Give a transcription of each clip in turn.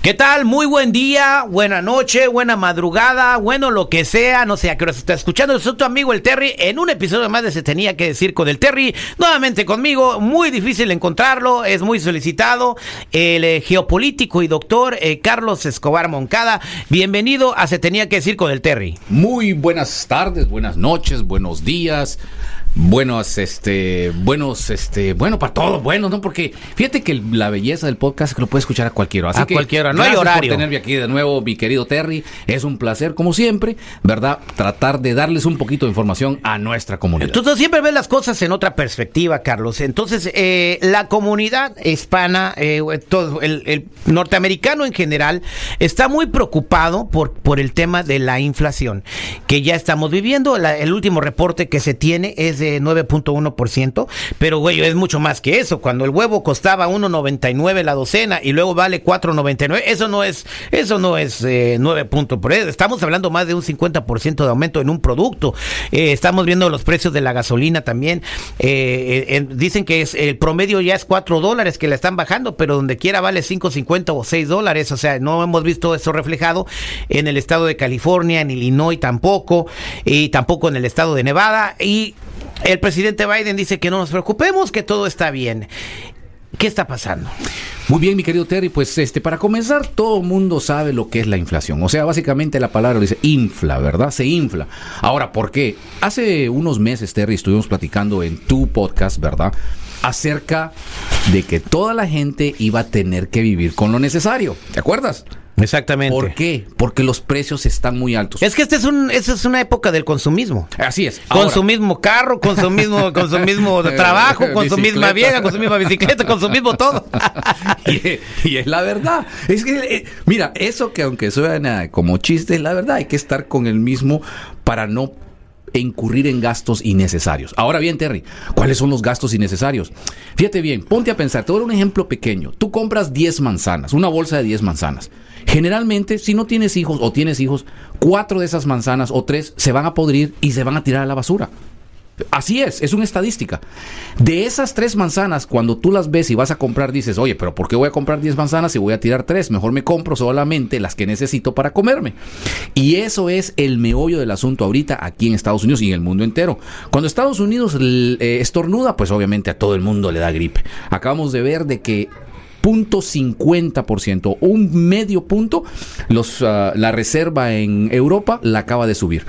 ¿Qué tal? Muy buen día, buena noche, buena madrugada, bueno, lo que sea, no sé a qué hora se está escuchando. Soy tu amigo el Terry en un episodio más de Se Tenía que Decir con el Terry. Nuevamente conmigo, muy difícil encontrarlo, es muy solicitado. El eh, geopolítico y doctor eh, Carlos Escobar Moncada. Bienvenido a Se Tenía que Decir con el Terry. Muy buenas tardes, buenas noches, buenos días buenos, este, buenos, este, bueno, para todos, bueno, ¿no? Porque fíjate que la belleza del podcast es que lo puede escuchar a cualquiera. Así a que cualquiera, no hay horario. por tenerme aquí de nuevo, mi querido Terry. Es un placer, como siempre, ¿verdad? Tratar de darles un poquito de información a nuestra comunidad. Tú, siempre ves las cosas en otra perspectiva, Carlos. Entonces, eh, la comunidad hispana, eh, todo, el, norteamericano en general, está muy preocupado por, por el tema de la inflación que ya estamos viviendo. el último reporte que se tiene es de 9.1%, pero güey, es mucho más que eso. Cuando el huevo costaba 1.99 la docena y luego vale 4.99, eso no es eso no es eh, 9 puntos por eso. Estamos hablando más de un 50% de aumento en un producto. Eh, estamos viendo los precios de la gasolina también. Eh, dicen que es el promedio ya es 4 dólares que la están bajando, pero donde quiera vale 5.50 o 6 dólares. O sea, no hemos visto eso reflejado en el estado de California, en Illinois tampoco, y tampoco en el estado de Nevada. Y el presidente Biden dice que no nos preocupemos, que todo está bien. ¿Qué está pasando? Muy bien, mi querido Terry, pues este para comenzar, todo el mundo sabe lo que es la inflación. O sea, básicamente la palabra dice infla, ¿verdad? Se infla. Ahora, ¿por qué? Hace unos meses, Terry, estuvimos platicando en tu podcast, ¿verdad? Acerca de que toda la gente iba a tener que vivir con lo necesario. ¿Te acuerdas? Exactamente. ¿Por qué? Porque los precios están muy altos. Es que este es un, esta es una época del consumismo. Así es. con su mismo carro, con su mismo, con su mismo trabajo, con su misma vieja, con su misma bicicleta, con su mismo todo. y, es la verdad. Es que, eh, mira, eso que aunque suena como chiste, es la verdad. Hay que estar con el mismo para no incurrir en gastos innecesarios. Ahora bien, Terry, ¿cuáles son los gastos innecesarios? Fíjate bien, ponte a pensar, te voy a dar un ejemplo pequeño. Tú compras 10 manzanas, una bolsa de 10 manzanas. Generalmente, si no tienes hijos o tienes hijos, cuatro de esas manzanas o tres se van a podrir y se van a tirar a la basura. Así es, es una estadística. De esas tres manzanas, cuando tú las ves y vas a comprar, dices, oye, pero ¿por qué voy a comprar 10 manzanas y voy a tirar tres? Mejor me compro solamente las que necesito para comerme. Y eso es el meollo del asunto ahorita aquí en Estados Unidos y en el mundo entero. Cuando Estados Unidos eh, estornuda, pues obviamente a todo el mundo le da gripe. Acabamos de ver de que .50%, un medio punto, ah, la reserva en Europa la acaba de subir.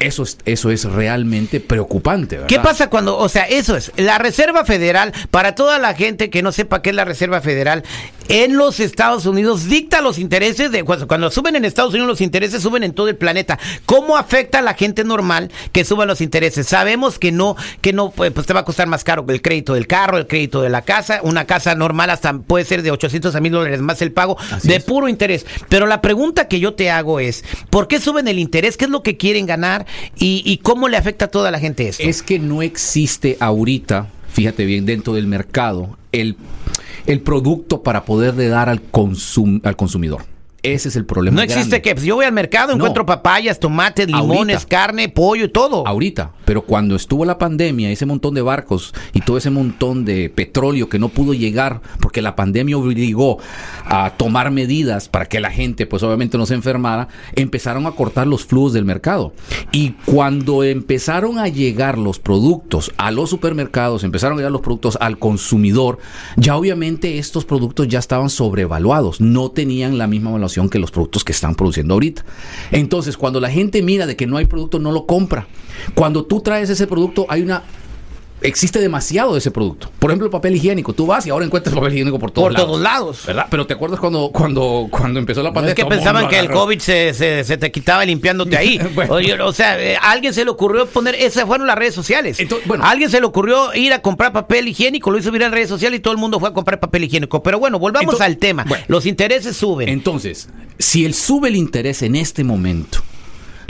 Eso es, eso es realmente preocupante. ¿verdad? ¿Qué pasa cuando, o sea, eso es, la Reserva Federal, para toda la gente que no sepa qué es la Reserva Federal, en los Estados Unidos dicta los intereses de cuando, suben en Estados Unidos los intereses suben en todo el planeta. ¿Cómo afecta a la gente normal que suban los intereses? Sabemos que no que no pues, pues te va a costar más caro el crédito del carro, el crédito de la casa, una casa normal hasta puede ser de 800 a 1000 dólares más el pago de puro interés. Pero la pregunta que yo te hago es, ¿por qué suben el interés? ¿Qué es lo que quieren ganar y, y cómo le afecta a toda la gente esto? Es que no existe ahorita, fíjate bien, dentro del mercado el el producto para poderle dar al, al consumidor. Ese es el problema. No existe que pues, yo voy al mercado, encuentro papayas, tomates, limones, carne, pollo y todo. Ahorita, pero cuando estuvo la pandemia, ese montón de barcos y todo ese montón de petróleo que no pudo llegar porque la pandemia obligó a tomar medidas para que la gente, pues obviamente no se enfermara, empezaron a cortar los flujos del mercado. Y cuando empezaron a llegar los productos a los supermercados, empezaron a llegar los productos al consumidor, ya obviamente estos productos ya estaban sobrevaluados, no tenían la misma evaluación que los productos que están produciendo ahorita. Entonces, cuando la gente mira de que no hay producto, no lo compra. Cuando tú traes ese producto, hay una existe demasiado de ese producto. Por ejemplo, el papel higiénico. Tú vas y ahora encuentras papel higiénico por todos Por lados. todos lados. ¿Verdad? Pero ¿te acuerdas cuando, cuando, cuando empezó la No pandemia? es que pensaban que el. COVID se, se- se te quitaba limpiándote ahí. Bueno. O sea, eh, a alguien se le ocurrió poner, esas fueron las redes sociales. Entonces, bueno. a alguien se le ocurrió ir a comprar papel higiénico, lo hizo viral en redes sociales y todo el mundo fue a comprar papel higiénico. Pero bueno, volvamos Entonces, al tema. bueno. Los intereses suben. Entonces, si él sube el interés en este momento,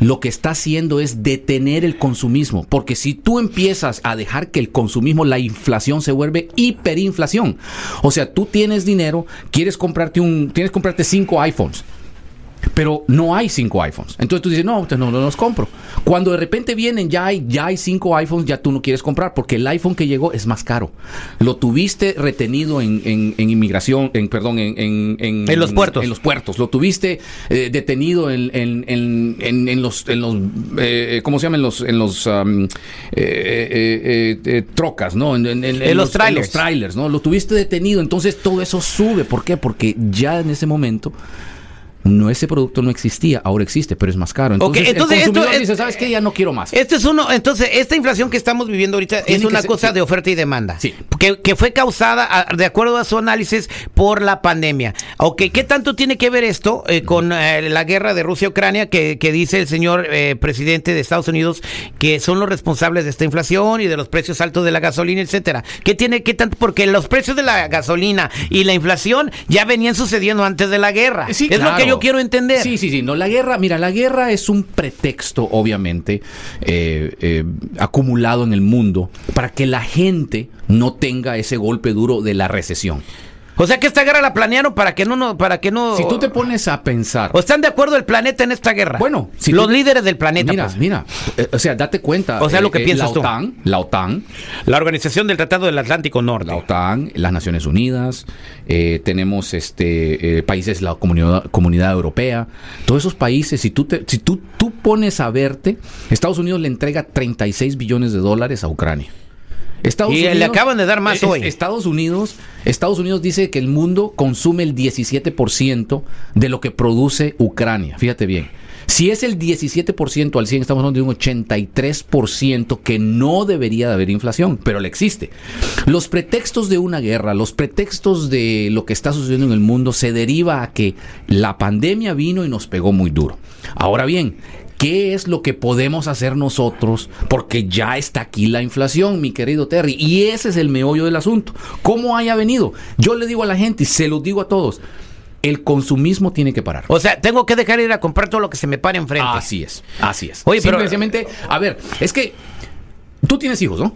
lo que está haciendo es detener el consumismo. Porque si tú empiezas a dejar que el consumismo, la inflación se vuelve hiperinflación. O sea, tú tienes dinero, quieres comprarte un, tienes que comprarte cinco iPhones. Pero no hay cinco iPhones. Entonces tú dices, no, entonces no, no los compro. Cuando de repente vienen, ya hay, ya hay cinco iPhones, ya tú no quieres comprar porque el iPhone que llegó es más caro. Lo tuviste retenido en, en- en inmigración, en perdón, en, en, En los puertos. En los puertos. Lo tuviste eh, detenido en, en, en, en- en los, en los eh, ¿cómo se llaman? En los, en los um, eh, eh, eh, eh, trocas, ¿no? En, En los trailers. en los trailers, ¿no? Lo tuviste detenido. Entonces todo eso sube. ¿Por qué? Porque ya en ese momento no ese producto no existía, ahora existe, pero es más caro. Entonces, Ok, entonces el esto consumidor es- dice, ¿sabes qué? Ya no quiero más. Este es uno, entonces, esta inflación que estamos viviendo ahorita Tiene es una ser- cosa sí. de oferta y demanda. Sí. Que, que fue causada, a- de acuerdo a su análisis, por la pandemia. Ok, ¿qué tanto tiene que ver esto eh, con eh, la guerra de Rusia-Ucrania que, que dice el señor eh, presidente de Estados Unidos que son los responsables de esta inflación y de los precios altos de la gasolina, etcétera? ¿Qué tiene, qué tanto? Porque los precios de la gasolina y la inflación ya venían sucediendo antes de la guerra. Sí, es lo claro. que yo quiero entender. Sí, sí, sí. No, la guerra, mira, la guerra es un pretexto, obviamente, eh, eh, acumulado en el mundo para que la gente no tenga ese golpe duro de la recesión. O sea que esta guerra la planearon para que no, no para que no. Si tú te pones a pensar, ¿O están de acuerdo el planeta en esta guerra? Bueno, si los tú- líderes del planeta. mira, pues. mira, eh, o sea, date cuenta. eh, O sea, lo que piensas la tú. OTAN, la OTAN, La Organización del Tratado del Atlántico Norte. la OTAN, las Naciones Unidas, eh, tenemos este eh, países, la comunidad, comunidad europea, todos esos países, si tú te, si tú, tú pones a verte, Estados Unidos le entrega 36 billones de dólares a Ucrania. Estados Y le acaban de dar más hoy. Estados Unidos, Estados Unidos dice que el mundo consume el 17% de lo que produce Ucrania. Fíjate bien. Si es el 17% al 100, estamos hablando de un 83% que no debería de haber inflación, pero le existe. Los pretextos de una guerra, los pretextos de lo que está sucediendo en el mundo se deriva a que la pandemia vino y nos pegó muy duro. Ahora bien, ¿Qué es lo que podemos hacer nosotros? Porque ya está aquí la inflación, mi querido Terry. Y ese es el meollo del asunto. ¿Cómo haya venido? Yo le digo a la gente y se los digo a todos. El consumismo tiene que parar. O sea, tengo que dejar ir a comprar todo lo que se me pare enfrente. Así es, así es. Oye, pero- Simplemente, a ver, es que tú tienes hijos, ¿no?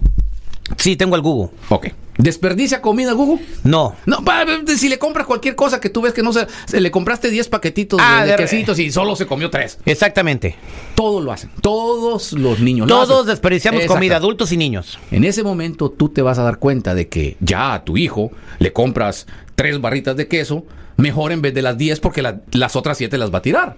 Sí, tengo el Google. Ok. ¿Desperdicia comida, Google? No. No, si le compras cualquier cosa que tú ves que no se, se le compraste 10 paquetitos de- Ah, de, de- quesitos y solo se comió 3. Exactamente. Todos lo hacen. Todos los niños lo Todos hacen. desperdiciamos comida, adultos y niños. En ese momento tú te vas a dar cuenta de que ya a tu hijo le compras tres barritas de queso, mejor en vez de las 10 porque la- las otras 7 las va a tirar.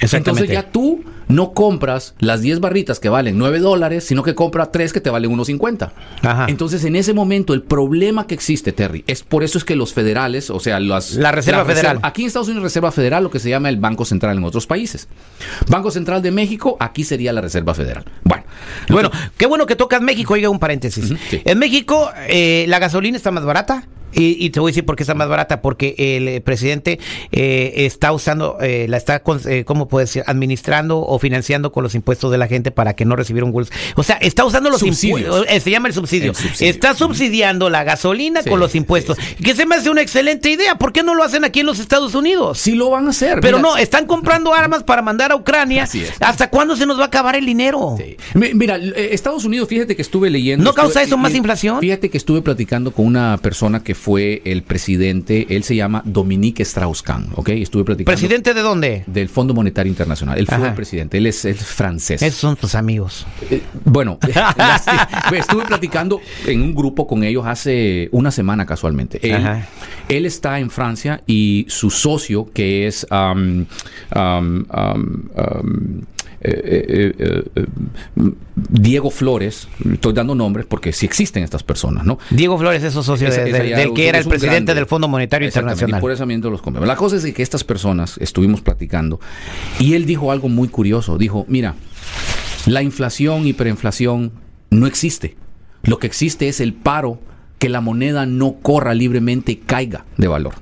Entonces ya tú no compras las 10 barritas que valen 9 dólares, sino que compras 3 que te valen 1.50. Ajá. Entonces en ese momento el problema que existe, Terry, es por eso es que los federales, o sea, las, La Reserva Federal. aquí en Estados Unidos Reserva Federal, lo que se llama el Banco Central en otros países. Banco Central de México, aquí sería la Reserva Federal. Bueno, Bueno, qué bueno que tocas México, oiga un paréntesis. Sí. En México eh, la gasolina está más barata. Y, y te voy a decir por qué está más barata, porque el eh, presidente eh, está usando, eh, la está, con- eh, ¿cómo puede decir? Administrando o financiando con los impuestos de la gente para que no recibiera un. O sea, está usando los impuestos, eh, se llama el subsidio. El subsidio. Está subsidiando la gasolina Sí, con los impuestos. sí, Que se me hace una excelente idea. ¿Por qué no lo hacen aquí en los Estados Unidos? sí lo van a hacer. Pero mira. no, están comprando armas para mandar a Ucrania. Así es. ¿Hasta cuándo se nos va a acabar el dinero? Mira, eh, Estados Unidos, fíjate que estuve leyendo. ¿No estuve- causa eso más inflación? Fíjate que estuve platicando con una persona que fue el presidente, él se llama Dominique Strauss-Kahn, ¿ok? Estuve platicando. ¿Presidente de dónde? Del Fondo Monetario Internacional. Él fue Ajá. el presidente, él es, él es francés. Esos son tus amigos. Eh, bueno, estuve platicando en un grupo con ellos hace una semana casualmente. Él, Ajá. él está en Francia y su socio, que es um, um, um, um, eh, eh, eh, Diego Flores, estoy dando nombres porque sí existen estas personas, ¿no? Diego Flores es socio de- ese del, que era el un presidente grande. del Fondo Monetario Internacional. Y por eso los. La cosa es que estas personas estuvimos platicando y él dijo algo muy curioso. Dijo, mira, la inflación, hiperinflación no existe. Lo que existe es el paro, que la moneda no corra libremente y caiga de valor.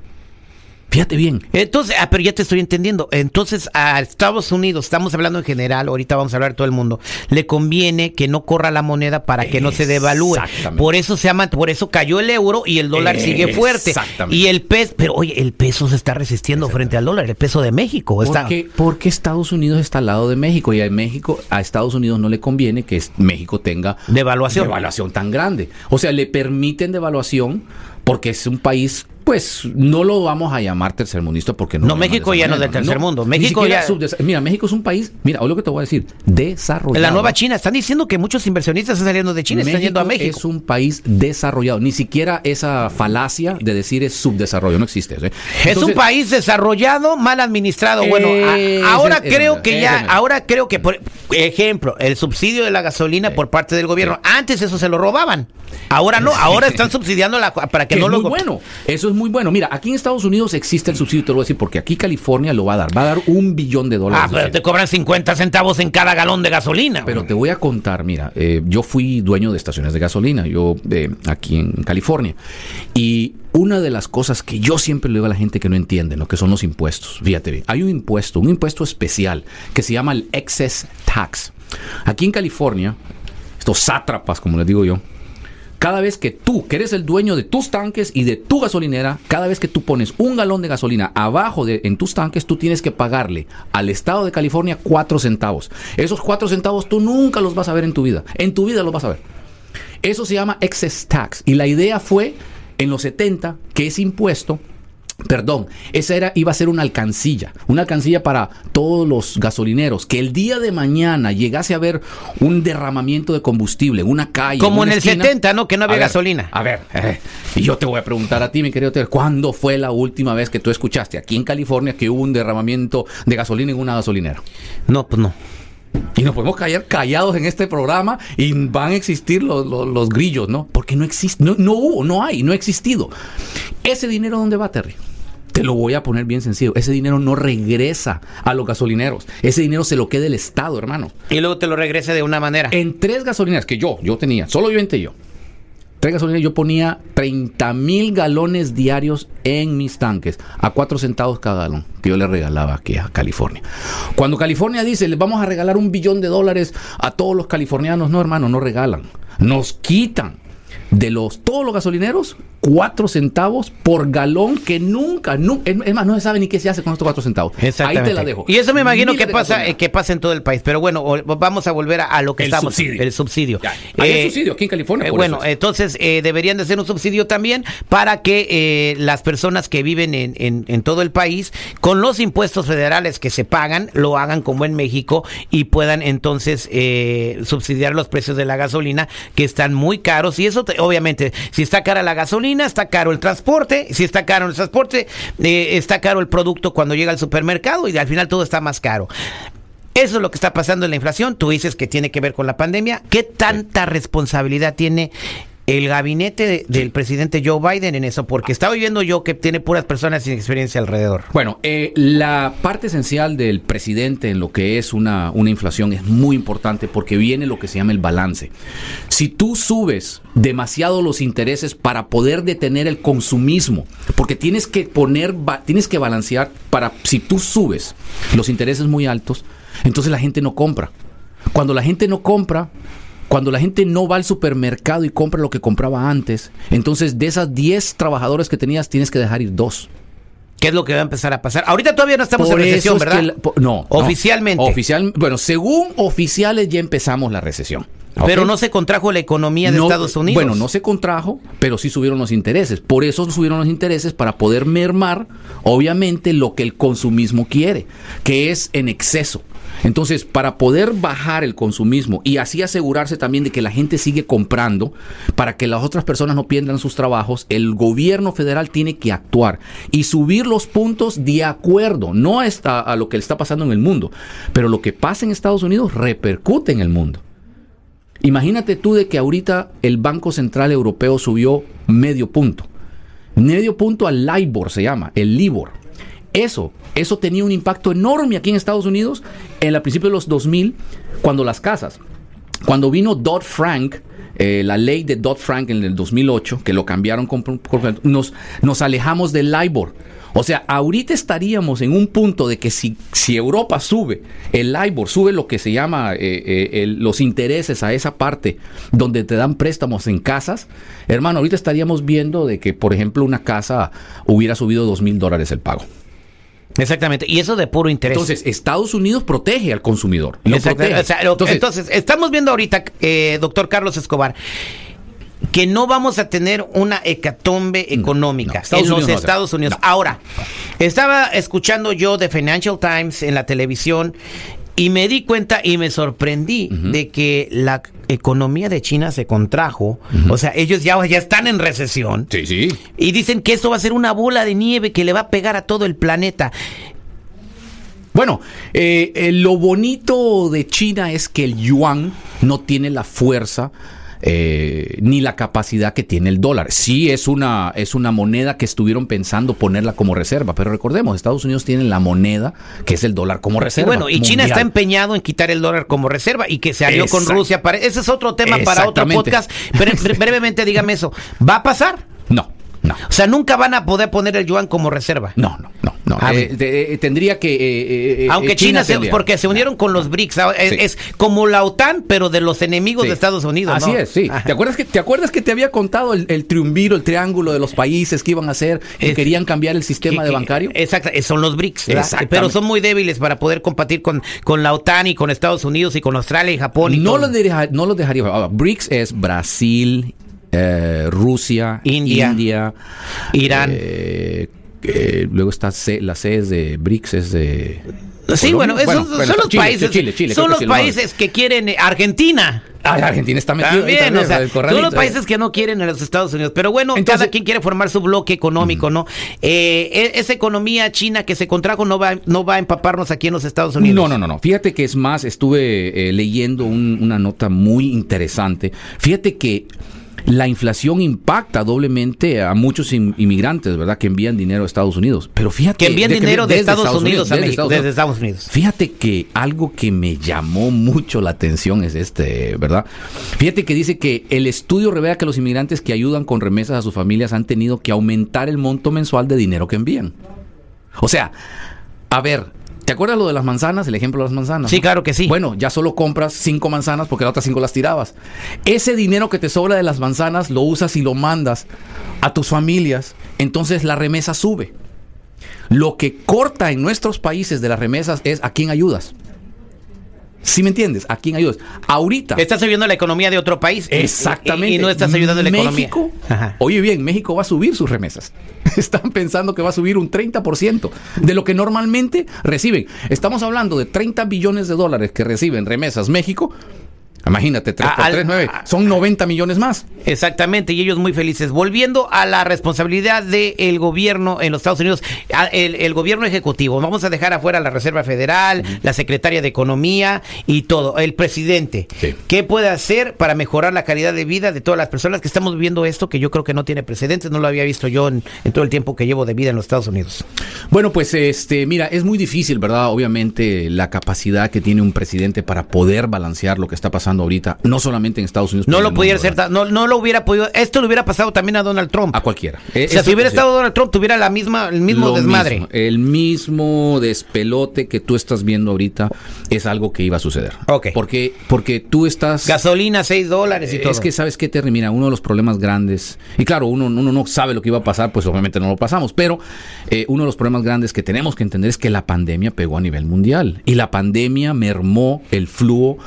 Fíjate bien. Entonces, ah, pero ya te estoy entendiendo. Entonces, a Estados Unidos, estamos hablando en general, ahorita vamos a hablar de todo el mundo, le conviene que no corra la moneda para que no se devalúe. Exactamente. Por eso se llama, por eso cayó el euro y el dólar sigue fuerte. Exactamente. Y el peso, pero oye, el peso se está resistiendo frente al dólar, el peso de México está. Porque, porque Estados Unidos está al lado de México y a México, a Estados Unidos no le conviene que México tenga Devaluación. devaluación tan grande. O sea, le permiten devaluación porque es un país, pues no lo vamos a llamar tercermundista porque no. No, México ya no es del tercer mundo. México ya- Mira, México es un país, mira, hoy lo que te voy a decir, desarrollado. La nueva China, están diciendo que muchos inversionistas están saliendo de China, están yendo a México. es un país desarrollado. Ni siquiera esa falacia de decir es subdesarrollo no existe. ¿eh? Es un país desarrollado, mal administrado. Bueno, a- Ese- ahora creo que ya, ahora creo que, por ejemplo, el subsidio de la gasolina por parte del gobierno, antes eso se lo robaban. Ahora no, ahora están subsidiando la, para que que no es lo muy bueno. Eso es muy bueno. Mira, aquí en Estados Unidos existe el subsidio, te lo voy a decir, porque aquí California lo va a dar. Va a dar un billón de dólares. Ah, pero te cobran 50 centavos en cada galón de gasolina. Pero te voy a contar, mira, eh, yo fui dueño de estaciones de gasolina, yo eh, aquí en California. Y una de las cosas que yo siempre le digo a la gente que no entiende, ¿no? que son los impuestos. Fíjate bien, hay un impuesto, un impuesto especial que se llama el excess tax. Aquí en California, estos sátrapas, como les digo yo, cada vez que tú, que eres el dueño de tus tanques y de tu gasolinera, cada vez que tú pones un galón de gasolina abajo de en tus tanques, tú tienes que pagarle al estado de California cuatro centavos. Esos cuatro centavos tú nunca los vas a ver en tu vida. En tu vida los vas a ver. Eso se llama excess tax. Y la idea fue en los 70 que ese impuesto Perdón, esa era, iba a ser una alcancilla, una alcancilla para todos los gasolineros, que el día de mañana llegase a haber un derramamiento de combustible, una calle. Como en el esquina. 70, ¿no? Que no había A ver, gasolina. A ver, eh, y yo te voy a preguntar a ti, mi querido Ter, ¿cuándo fue la última vez que tú escuchaste aquí en California que hubo un derramamiento de gasolina en una gasolinera? No, pues no. Y nos podemos callar callados en este programa y van a existir los, los- los grillos, ¿no? Porque no existe, no, no hubo, no hay, no ha existido. ¿Ese dinero dónde va, Terry? Te lo voy a poner bien sencillo. Ese dinero no regresa a los gasolineros. Ese dinero se lo queda el Estado, hermano. Y luego te lo regrese de una manera. En tres gasolineras que yo, yo tenía, solo yo entre yo. Yo ponía 30 mil galones diarios en mis tanques a 4 centavos cada galón que yo le regalaba aquí a California. Cuando California dice, les vamos a regalar un billón de dólares a todos los californianos, no hermano, no regalan. Nos quitan de los todos los gasolineros 4 centavos por galón que nunca, nu- es más, no se sabe ni qué se hace con estos 4 centavos. Ahí te la dejo. Y eso me imagino Miles que pasa, eh, que pasa en todo el país. Pero bueno, vamos a volver a, a lo que El estamos. subsidio. El subsidio. Ya. Hay Eh, un subsidio aquí en California. Eh, bueno, eso entonces eh, deberían de hacer un subsidio también para que eh, las personas que viven en, en- en todo el país, con los impuestos federales que se pagan, lo hagan como en México y puedan entonces eh, subsidiar los precios de la gasolina que están muy caros. Y eso, te- obviamente, si está cara la gasolina, está caro el transporte. Si está caro el transporte, eh, está caro el producto cuando llega al supermercado y al final todo está más caro. Eso es lo que está pasando en la inflación. Tú dices que tiene que ver con la pandemia. ¿Qué tanta responsabilidad tiene el gabinete de- del presidente Joe Biden en eso? Porque estaba viendo yo que tiene puras personas sin experiencia alrededor. Bueno, eh, la parte esencial del presidente en lo que es una, una inflación es muy importante porque viene lo que se llama el balance. Si tú subes demasiado los intereses para poder detener el consumismo, porque tienes que poner, ba- tienes que balancear para, si tú subes los intereses muy altos, entonces la gente no compra. Cuando la gente no compra, cuando la gente no va al supermercado y compra lo que compraba antes, entonces de esas 10 trabajadores que tenías, tienes que dejar ir dos. ¿Qué es lo que va a empezar a pasar? Ahorita todavía no estamos Por en recesión, ¿verdad? que la- po- no, no. Oficialmente. Oficial, bueno, según oficiales ya empezamos la recesión. Pero no se contrajo la economía de No, Estados Unidos. Bueno, no se contrajo, pero sí subieron los intereses. Por eso subieron los intereses para poder mermar, obviamente, lo que el consumismo quiere, que es en exceso. Entonces, para poder bajar el consumismo y así asegurarse también de que la gente sigue comprando, para que las otras personas no pierdan sus trabajos, el gobierno federal tiene que actuar y subir los puntos de acuerdo, no a, a lo que está pasando en el mundo, pero lo que pasa en Estados Unidos repercute en el mundo. Imagínate tú de que ahorita el Banco Central Europeo subió medio punto. Medio punto al LIBOR se llama, el LIBOR. Eso, eso tenía un impacto enorme aquí en Estados Unidos en el principio de los 2000, cuando las casas, cuando vino Dodd-Frank, eh, la ley de Dodd-Frank en el 2008, que lo cambiaron, nos, nos alejamos del LIBOR. O sea, ahorita estaríamos en un punto de que si, si Europa sube, el LIBOR sube lo que se llama eh, eh, los intereses a esa parte donde te dan préstamos en casas, hermano, ahorita estaríamos viendo de que, por ejemplo, una casa hubiera subido dos mil dólares el pago. Exactamente. Y eso de puro interés. Entonces, Estados Unidos protege al consumidor. Lo Exacto. protege. O sea, lo- Entonces, entonces, estamos viendo ahorita, eh, doctor Carlos Escobar, que no vamos a tener una hecatombe económica no, en los Unidos no Estados. Unidos. No. Ahora, estaba escuchando yo The Financial Times en la televisión y me di cuenta y me sorprendí de que la economía de China se contrajo. O sea, ellos ya, ya están en recesión. Sí, sí. Y dicen que esto va a ser una bola de nieve que le va a pegar a todo el planeta. Bueno, eh, eh, lo bonito de China es que el yuan no tiene la fuerza eh, ni la capacidad que tiene el dólar. Sí es una, es una moneda que estuvieron pensando ponerla como reserva, pero recordemos, Estados Unidos tiene la moneda que es el dólar como Y reserva. bueno, y China está empeñado en quitar el dólar como reserva y que se alió con Rusia. Para, ese es otro tema para otro podcast. Pero bre- brevemente dígame eso. ¿Va a pasar? No, no. O sea, nunca van a poder poner el yuan como reserva. No, no, no, no. Ah, Eh, de- eh, tendría que. eh, eh, Aunque China, se, porque se unieron con los BRICS, ah, es, Sí. es como la OTAN, pero de los enemigos Sí. de Estados Unidos. Así ¿no? es, sí. Ajá. ¿Te acuerdas, que, ¿Te acuerdas que te había contado el, el triunviro, el triángulo de los países que iban a hacer, que Es- querían cambiar el sistema Que- de bancario? Exacto, son los BRICS, pero son muy débiles para poder combatir con, con la OTAN y con Estados Unidos y con Australia y Japón. Y no los, deja- no los dejaría. ahora, BRICS es Brasil, eh, Rusia, India, India, Irán. eh, eh, luego está C, la C es de BRICS, es de. Sí, Colombia. bueno, esos Bueno, son los Chile, países, Chile, Chile, son los países que quieren eh, Argentina. Ah, Argentina está metido ahí También, o sea, el son los eh. países que no quieren a los Estados Unidos. Pero bueno, Entonces- cada quien quiere formar su bloque económico, ¿no? Eh, e- esa economía china que se contrajo no va, no va a empaparnos aquí en los Estados Unidos. No, no, no, no. Fíjate que es más, estuve eh, leyendo un- una nota muy interesante. Fíjate que la inflación impacta doblemente a muchos in- inmigrantes, ¿verdad? Que envían dinero a Estados Unidos. Pero fíjate Que envían de- dinero de Estados, Unidos, a México, Estados desde. Estados Unidos. Fíjate que algo que me llamó mucho la atención es este, ¿verdad? Fíjate que dice que el estudio revela que los inmigrantes que ayudan con remesas a sus familias han tenido que aumentar el monto mensual de dinero que envían. O sea, a ver, ¿te acuerdas lo de las manzanas? El ejemplo de las manzanas. Sí, ¿no? claro que sí. Bueno, ya solo compras cinco manzanas porque las otras cinco las tirabas. Ese dinero que te sobra de las manzanas lo usas y lo mandas a tus familias. Entonces la remesa sube. Lo que corta en nuestros países de las remesas es a quién ayudas. ¿Sí me entiendes? ¿A quién ayudas? Ahorita. Estás ayudando la economía de otro país. Exactamente. Y, y no estás ayudando la economía. México, Ajá. oye bien, México va a subir sus remesas. Están pensando que va a subir un 30% de lo que normalmente reciben. Estamos hablando de 30 billones de dólares que reciben remesas México. Imagínate, 3 por Al- 3, 9. Son 90 millones más. Exactamente, y ellos muy felices. Volviendo a la responsabilidad del gobierno en los Estados Unidos, el, el gobierno ejecutivo, vamos a dejar afuera la Reserva Federal, la Secretaria de Economía y todo, el presidente. Sí. ¿Qué puede hacer para mejorar la calidad de vida de todas las personas que estamos viviendo esto, que yo creo que no tiene precedentes, no lo había visto yo en, en todo el tiempo que llevo de vida en los Estados Unidos? Bueno, pues este, mira, es muy difícil, ¿verdad? Obviamente la capacidad que tiene un presidente para poder balancear lo que está pasando ahorita, no solamente en Estados Unidos. No lo pudiera ta- no, no lo hubiera podido, esto le hubiera pasado también a Donald Trump. A cualquiera. o sea, si hubiera estado Donald Trump, tuviera la misma, el mismo Lo desmadre. mismo, el mismo despelote que tú estás viendo ahorita es algo que iba a suceder. Ok. Porque, porque tú estás. Gasolina, 6 dólares y todo. Es que, ¿sabes qué, Terry? Mira, uno de los problemas grandes, y claro, uno, uno no sabe lo que iba a pasar, pues obviamente no lo pasamos, pero eh, uno de los problemas grandes que tenemos que entender es que la pandemia pegó a nivel mundial y la pandemia mermó el flujo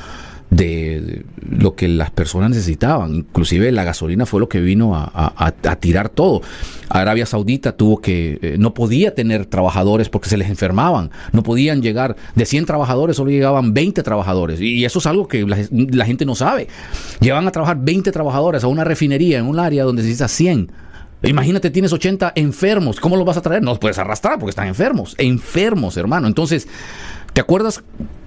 de lo que las personas necesitaban. Inclusive la gasolina fue lo que vino a, a- a- tirar todo. Arabia Saudita tuvo que, eh, no podía tener trabajadores porque se les enfermaban. No podían llegar, de 100 trabajadores solo llegaban 20 trabajadores. Y eso es algo que la, la gente no sabe. Llevan a trabajar 20 trabajadores a una refinería en un área donde necesitas 100. Imagínate, tienes 80 enfermos. ¿Cómo los vas a traer? No los puedes arrastrar porque están enfermos. Enfermos, hermano. Entonces, ¿Te acuerdas?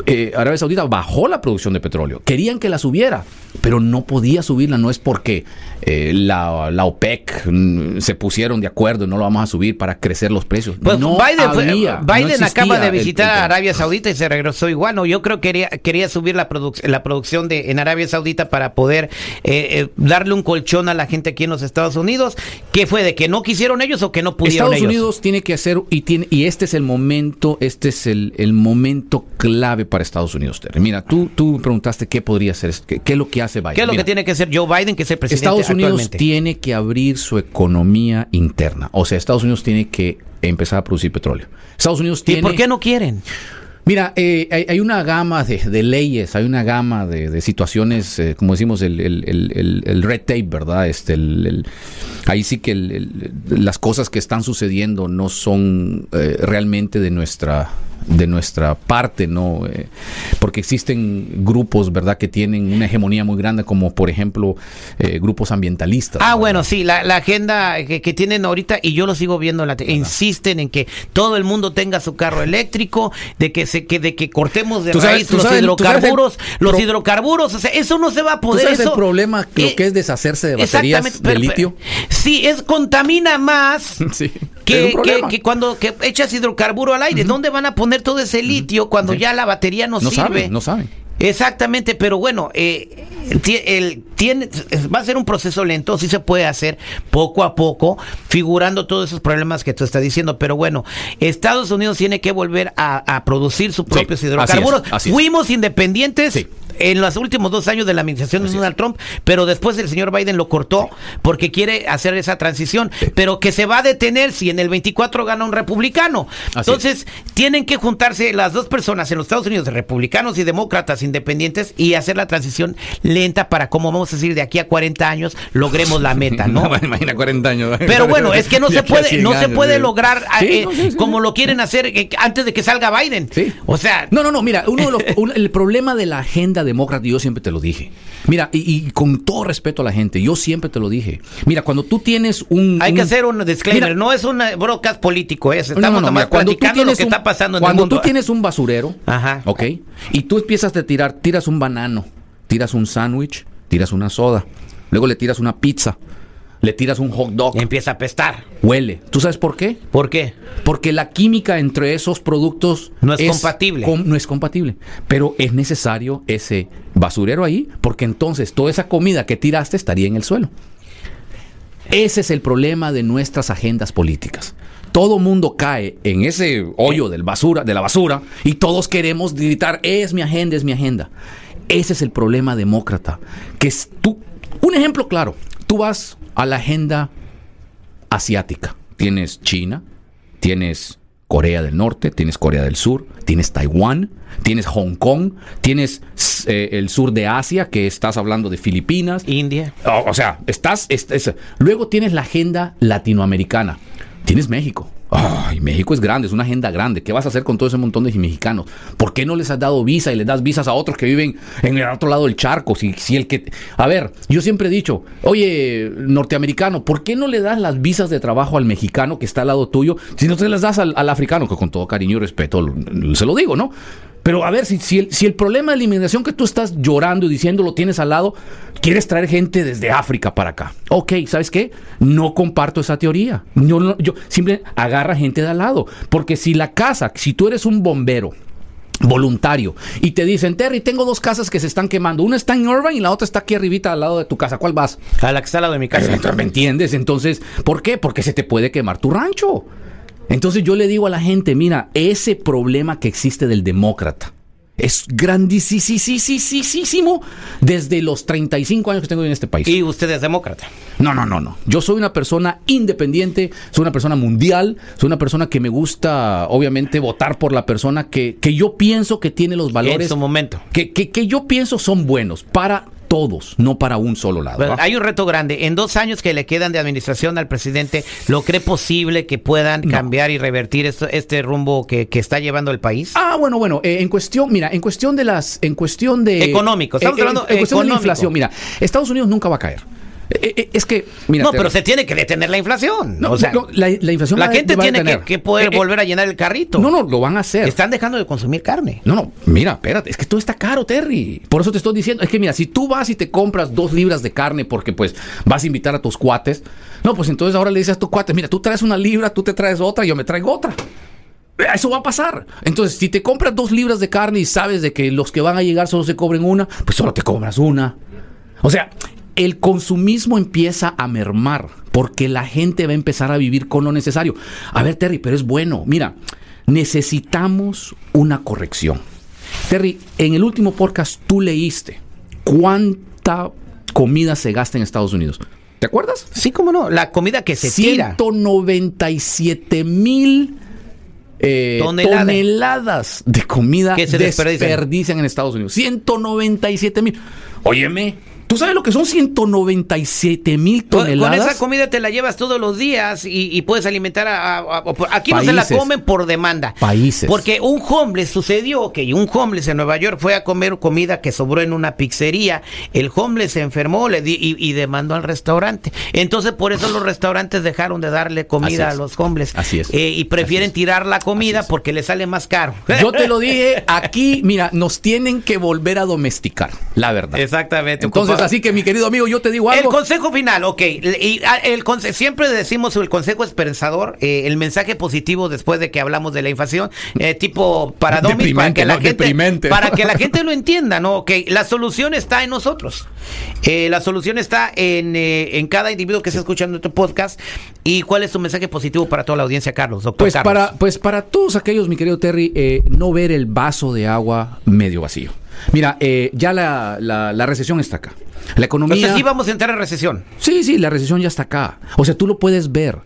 Eh, Arabia Saudita bajó la producción de petróleo. Querían que la subiera, pero no podía subirla. No es porque eh, la, la OPEC mm, se pusieron de acuerdo, no lo vamos a subir para crecer los precios. Pues no Biden, había, Biden acaba de visitar el- a Arabia Saudita y se regresó igual. No, yo creo que quería, quería subir la, produc- la producción de en Arabia Saudita para poder eh, eh, darle un colchón a la gente aquí en los Estados Unidos. ¿Qué fue? ¿De que no quisieron ellos o que no pudieron Estados ellos? Unidos tiene que hacer y tiene y este es el momento, este es el, el momento clave para Estados Unidos. Terry. Mira, tú tú preguntaste qué podría hacer, qué, qué es lo que hace Biden. ¿Qué es lo Mira, que tiene que hacer Joe Biden, que es el presidente Estados Unidos tiene que abrir su economía interna. O sea, Estados Unidos tiene que empezar a producir petróleo. Estados Unidos ¿Y tiene por qué no quieren? Mira, eh, hay, hay una gama de, de leyes, hay una gama de, de situaciones, eh, como decimos, el, el- el- el- el red tape, ¿verdad? Este, ahí sí que las cosas que están sucediendo no son eh, realmente de nuestra de nuestra parte, ¿no? Eh, porque existen grupos, ¿verdad?, que tienen una hegemonía muy grande, como por ejemplo eh, grupos ambientalistas. Ah, ¿verdad? bueno, sí, la, la agenda que, que tienen ahorita, y yo lo sigo viendo, en la te- insisten en que todo el mundo tenga su carro eléctrico, de que se que, de que cortemos de Tú sabes- raíz tú los sabes- tú sabes el hidrocarburos, los hidrocarburos, o sea, eso no se va a ¿Tú poder. sabes el eso- problema, lo eh, que es deshacerse de baterías de pero- litio? Sí, es contamina más. Sí, Que, que, que cuando que echas hidrocarburo al aire, ¿dónde van a poner todo ese litio cuando ya la batería no, No sirve? saben, no saben. Exactamente, pero bueno, eh, el- tiene, va a ser un proceso lento, sí se puede hacer poco a poco, figurando todos esos problemas que tú estás diciendo, pero bueno, Estados Unidos tiene que volver a, a producir sus propios así es, hidrocarburos. así es. Fuimos independientes. Sí. En los últimos dos años de la administración de Donald Trump, pero después el señor Biden lo cortó porque quiere hacer esa transición, pero que se va a detener si en el 24 gana un republicano. Así Entonces, tienen que juntarse las dos personas en los Estados Unidos, republicanos y demócratas independientes, y hacer la transición lenta para, como vamos a decir, de aquí a 40 años logremos la meta, ¿no? imagina 40 años. Pero bueno, es que no se puede, 100 no se puede lograr Sí, eh, no, sí, como lo quieren hacer eh, antes de que salga Biden. O sea, No, no, no, mira, uno de los, un- el problema de la agenda demócrata, y yo siempre te lo dije. Mira, y, y con todo respeto a la gente, yo siempre te lo dije. Mira, cuando tú tienes un. hay que hacer un disclaimer, Mira, no es un broadcast político, es, estamos no, no, mira, cuando tú platicando lo tienes que un- está pasando en el Cuando mundo. tú tienes un basurero, Ajá. ¿ok? Y tú empiezas a tirar, tiras un banano, tiras un sándwich, tiras una soda, luego le tiras una pizza, le tiras un hot dog, Empieza a pestar. huele. ¿Tú sabes por qué? ¿Por qué? Porque la química entre esos productos No es compatible. com- no es compatible. Pero es necesario ese basurero ahí, porque entonces toda esa comida que tiraste estaría en el suelo. Ese es el problema de nuestras agendas políticas. Todo mundo cae en ese hoyo del basura, de la basura y todos queremos gritar, es mi agenda, es mi agenda. Ese es el problema demócrata. Que es tú, un ejemplo claro, tú vas a la agenda asiática. Tienes China, tienes Corea del Norte, tienes Corea del Sur, tienes Taiwán, tienes Hong Kong, tienes eh, el sur de Asia, que estás hablando de Filipinas. India. O, o sea, estás, es- es- Luego tienes la agenda latinoamericana. Tienes México. Ay, México es grande, es una agenda grande. ¿Qué vas a hacer con todo ese montón de mexicanos? ¿Por qué no les has dado visa y les das visas a otros que viven en el otro lado del charco? Si, si el que. A ver, yo siempre he dicho, oye, norteamericano, ¿por qué no le das las visas de trabajo al mexicano que está al lado tuyo si no te las das al, al africano? Que con todo cariño y respeto se lo digo, ¿no? Pero a ver, si, si, el, si el problema de la inmigración que tú estás llorando y diciendo lo tienes al lado, quieres traer gente desde África para acá. Ok, ¿sabes qué? No comparto esa teoría. Yo, no- yo simple agarra gente de al lado. Porque si la casa, si tú eres un bombero, voluntario y te dicen, Terry, tengo dos casas que se están quemando. Una está en Irvine y la otra está aquí arribita al lado de tu casa. ¿Cuál vas? A la que está al lado de mi casa. ¿Me entiendes? Entonces, ¿por qué? Porque se te puede quemar tu rancho. Entonces yo le digo a la gente, mira, ese problema que existe del demócrata es grandísimo desde los 35 años que tengo en este país. Y usted es demócrata. No, no, no, no. Yo soy una persona independiente, soy una persona mundial, soy una persona que me gusta, obviamente, votar por la persona que, que yo pienso que tiene los valores En su momento. que, que, que yo pienso son buenos para todos, no para un solo lado. Hay un reto grande. En dos años que le quedan de administración al presidente, ¿lo cree posible que puedan cambiar y revertir esto- este rumbo que, que está llevando el país? Ah, bueno, bueno, eh, en cuestión, mira, en cuestión de las, en cuestión de... Económico, estamos eh, hablando en cuestión de la inflación, mira, Estados Unidos nunca va a caer. Eh, eh, es que, mira. no, pero se tiene que detener la inflación. No, o sea, no, la, la inflación la va- gente va tiene que, poder eh, volver a llenar el carrito. No, no, lo van a hacer. Están dejando de consumir carne. No, no, mira, espérate, es que todo está caro, Terry. Por eso te estoy diciendo, es que mira, si tú vas y te compras dos libras de carne porque pues vas a invitar a tus cuates, no, pues entonces ahora le dices a tus cuates, mira, tú traes una libra, tú te traes otra, yo me traigo otra. Eso va a pasar. Entonces, si te compras dos libras de carne y sabes de que los que van a llegar solo se cobren una, pues solo te cobras una. O sea, el consumismo empieza a mermar porque la gente va a empezar a vivir con lo necesario. A ver, Terry, pero es bueno. Mira, necesitamos una corrección. Terry, en el último podcast tú leíste cuánta comida se gasta en Estados Unidos. ¿Te acuerdas? Sí, cómo no. La comida que se tira. 197 mil eh, Tonelada. toneladas de comida Que se desperdician. desperdician en Estados Unidos. 197 mil. Óyeme, ¿tú sabes lo que son 197 mil Con, con toneladas? esa comida te la llevas todos los días y, y puedes alimentar a, a- a- aquí no se la comen por demanda. Países. Porque un homeless sucedió que un homeless en Nueva York fue a comer comida que sobró en una pizzería. El homeless se enfermó le di- y, y demandó al restaurante. Entonces por eso los restaurantes dejaron de darle comida a los homeless. Así es. Eh, y prefieren tirar la comida porque le sale más caro. Yo te lo dije, aquí, mira, nos tienen que volver a domesticar, la verdad. Exactamente. Entonces, así que mi querido amigo, yo te digo El algo. consejo final, ok. Y, ah, el siempre decimos el consejo esperanzador, eh, el mensaje positivo después de que hablamos de la inflación, eh, tipo para para que la ¿no? gente, Deprimente. para que la gente lo entienda, ¿no? Ok, la solución está en nosotros. Eh, la solución está en, eh, en cada individuo que está escuchando tu podcast. ¿Y cuál es tu mensaje positivo para toda la audiencia, Carlos? Doctor Pues Carlos? para, pues para todos aquellos, mi querido Terry, eh, no ver el vaso de agua medio vacío. Mira, eh, ya la, la- la recesión está acá. La economía... Entonces sí vamos a entrar en recesión. Sí, sí, la recesión ya está acá. O sea, tú lo puedes ver,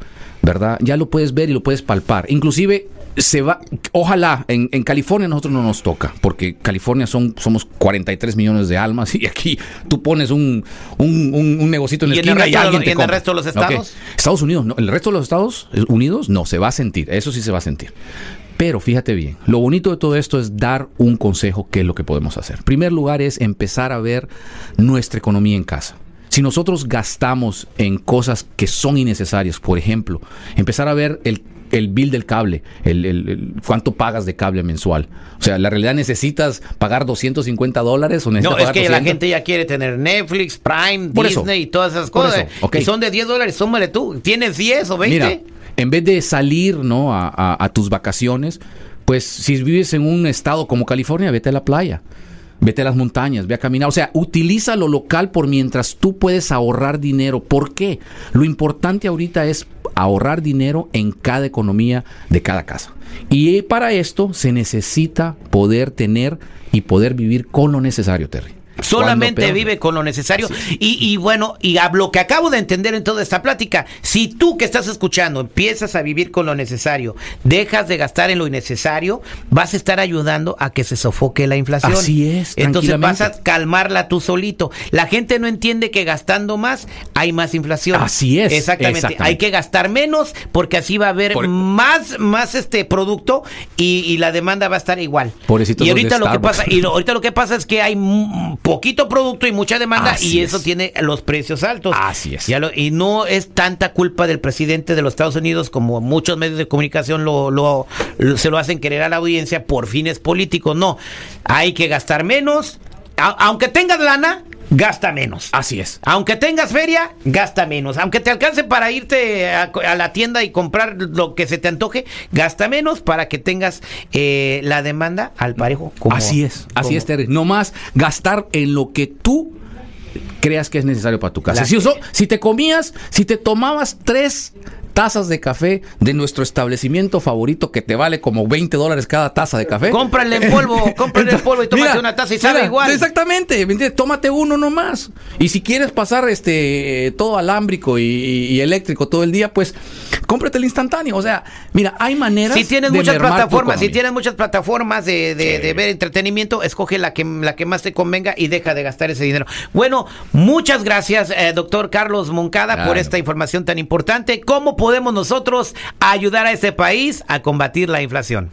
¿verdad? Ya lo puedes ver y lo puedes palpar. Inclusive se va, ojalá en, en California a nosotros no nos toca, porque California son somos 43 millones de almas y aquí tú pones un, un, un, un negocito en la ¿Y en el esquina y alguien te y en el resto de los estados? Estados Unidos, no. El resto de los Estados Unidos no, se va a sentir. Eso sí se va a sentir. Pero fíjate bien, lo bonito de todo esto es dar un consejo que es lo que podemos hacer. En primer lugar es empezar a ver nuestra economía en casa. Si nosotros gastamos en cosas que son innecesarias, por ejemplo, empezar a ver el, el bill del cable, el, el- el- cuánto pagas de cable mensual. O sea, ¿la realidad necesitas pagar 250 dólares o necesitas No, es pagar que la 200? gente ya quiere tener Netflix, Prime, Por eso. Disney y todas esas cosas. eso, son de 10 dólares, súmale tú. ¿Tienes 10 o 20? Mira, en vez de salir ¿no? a, a- tus vacaciones, pues si vives en un estado como California, vete a la playa. Vete a las montañas, ve a caminar. O sea, utiliza lo local por mientras tú puedes ahorrar dinero. ¿Por qué? Lo importante ahorita es ahorrar dinero en cada economía de cada casa. Y para esto se necesita poder tener y poder vivir con lo necesario, Terry. Solamente vive con lo necesario. Y, y bueno, y a lo que acabo de entender en toda esta plática, si tú que estás escuchando empiezas a vivir con lo necesario, dejas de gastar en lo innecesario, vas a estar ayudando a que se sofoque la inflación. Así es, Entonces vas a calmarla tú solito. La gente no entiende que gastando más hay más inflación. Así es, Exactamente. exactamente. Hay que gastar menos porque así va a haber Por- más, más este producto y, y la demanda va a estar igual. Pobrecitos y ahorita lo que pasa, y lo- ahorita lo que pasa es que hay mm, poquito producto y mucha demanda Así y eso es. tiene los precios altos. Así es. Ya lo- y no es tanta culpa del presidente de los Estados Unidos como muchos medios de comunicación lo, lo- lo- se lo hacen querer a la audiencia por fines políticos. No, hay que gastar menos. A- aunque tengas lana, gasta menos. Así es. Aunque tengas feria, gasta menos. Aunque te alcance para irte a, a la tienda y comprar lo que se te antoje, gasta menos para que tengas eh, la demanda al parejo. como- así es, así como- es, Terry. No más gastar en lo que tú creas que es necesario para tu casa. Si te comías, si te tomabas tres tazas de café de nuestro establecimiento favorito que te vale como 20 dólares cada taza de café. Cómprale en polvo, cómprale en polvo y tómate Mira, una taza y sabe mira, igual. Exactamente, ¿me entiendes? tómate uno nomás. Y si quieres pasar este todo alámbrico y, y eléctrico todo el día, pues cómprate el instantáneo. O sea, mira, hay maneras Si tienes de muchas plataformas, si tienes muchas plataformas de, de- Sí. de ver entretenimiento, escoge la que, la que más te convenga y deja de gastar ese dinero. Bueno, muchas gracias, eh, doctor Carlos Moncada, por esta información tan importante. ¿Cómo podemos nosotros ayudar a este país a combatir la inflación?